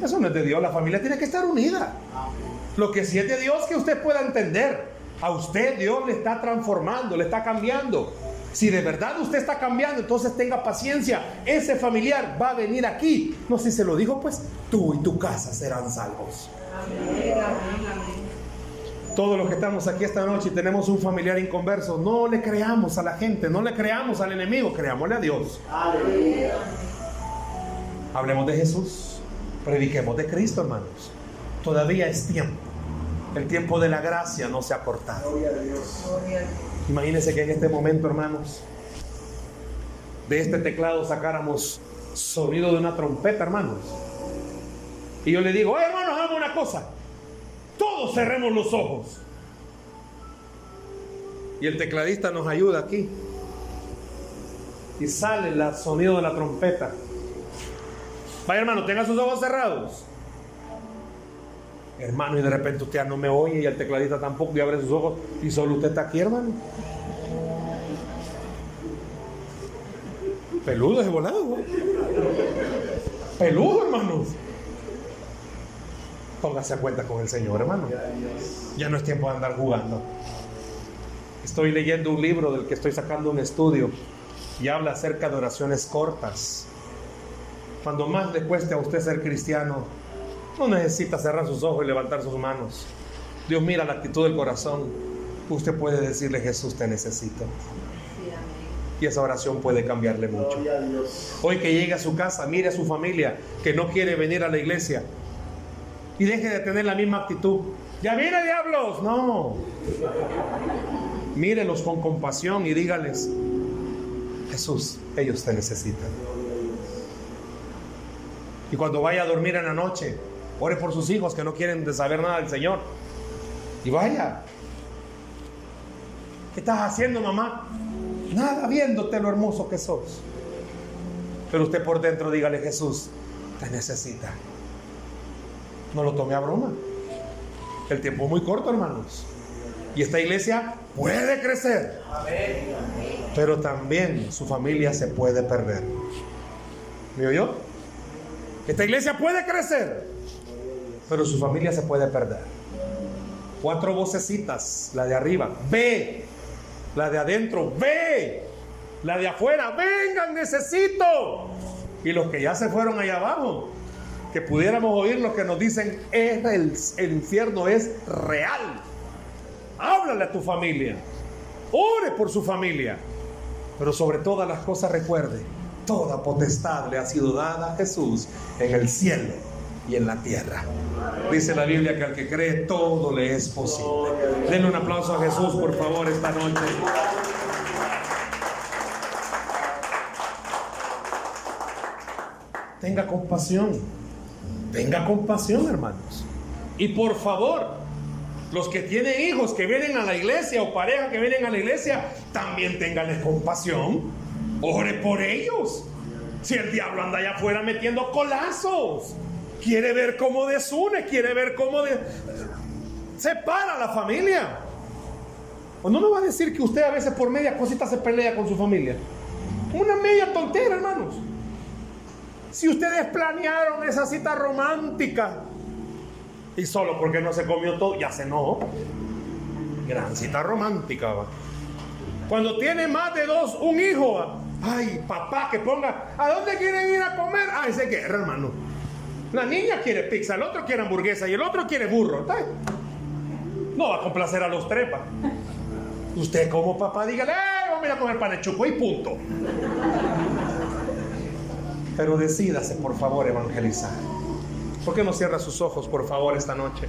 Eso no es de Dios, la familia tiene que estar unida. Lo que sí es de Dios que usted pueda entender. A usted Dios le está transformando, le está cambiando. Si de verdad usted está cambiando, entonces tenga paciencia. Ese familiar va a venir aquí. No sé si se lo dijo, pues tú y tu casa serán salvos. Todos los que estamos aquí esta noche y tenemos un familiar inconverso, no le creamos a la gente, no le creamos al enemigo, creámosle a Dios. Hablemos de Jesús, prediquemos de Cristo, hermanos. Todavía es tiempo. El tiempo de la gracia no se ha cortado. Imagínense que en este momento, hermanos, de este teclado sacáramos sonido de una trompeta, hermanos. Y yo le digo, hermanos, hagamos una cosa. Todos cerremos los ojos. Y el tecladista nos ayuda aquí. Y sale el sonido de la trompeta. Vaya hermano, tenga sus ojos cerrados. Hermano, y de repente usted ya no me oye y el tecladista tampoco y abre sus ojos y solo usted está aquí, hermano. Peludo ese volado. Peludo, hermanos. Póngase a cuenta con el Señor, hermano. Ya no es tiempo de andar jugando. Estoy leyendo un libro del que estoy sacando un estudio y habla acerca de oraciones cortas. Cuando más le cueste a usted ser cristiano, no necesita cerrar sus ojos y levantar sus manos. Dios mira la actitud del corazón. Usted puede decirle, Jesús, te necesito. Y esa oración puede cambiarle mucho. Hoy que llegue a su casa, mire a su familia que no quiere venir a la iglesia. Y deje de tener la misma actitud. Ya viene diablos. No. Mírelos con compasión y dígales, Jesús, ellos te necesitan. Y cuando vaya a dormir en la noche, ore por sus hijos que no quieren saber nada del Señor. Y vaya. ¿Qué estás haciendo, mamá? Nada, viéndote lo hermoso que sos. Pero usted por dentro dígale, Jesús, te necesita. No lo tome a broma. El tiempo es muy corto, hermanos. Y esta iglesia puede crecer. Pero también su familia se puede perder. ¿Me oyó? Esta iglesia puede crecer. Pero su familia se puede perder. Cuatro vocecitas. La de arriba. Ve. La de adentro. Ve. La de afuera. Vengan, necesito. Y los que ya se fueron allá abajo. Que pudiéramos oír lo que nos dicen. Es el, el infierno es real. Háblale a tu familia. Ore por su familia. Pero sobre todas las cosas recuerde, toda potestad le ha sido dada a Jesús en el cielo y en la tierra. Dice la Biblia que al que cree todo le es posible. Denle un aplauso a Jesús, por favor, esta noche. Tenga compasión. Tenga compasión, hermanos. Y por favor, los que tienen hijos que vienen a la iglesia o parejas que vienen a la iglesia, también tenganles compasión. Ore por ellos. Si el diablo anda allá afuera metiendo colazos, quiere ver cómo desune, quiere ver cómo de... separa la familia. ¿O no me va a decir que usted a veces por media cosita se pelea con su familia? Una media tontera, hermanos. Si ustedes planearon esa cita romántica y solo porque no se comió todo, ya se enojó. Gran cita romántica. Cuando tiene más de dos, un hijo, ay, papá, que ponga, ¿a dónde quieren ir a comer? Ah, ese guerra, hermano. La niña quiere pizza, el otro quiere hamburguesa y el otro quiere burro. No va a complacer a los tres, ¿va? Usted como papá, dígale, vamos a ir a comer pan de chupo y punto. Pero decídase, por favor, evangelizar. ¿Por qué no cierra sus ojos, por favor, esta noche?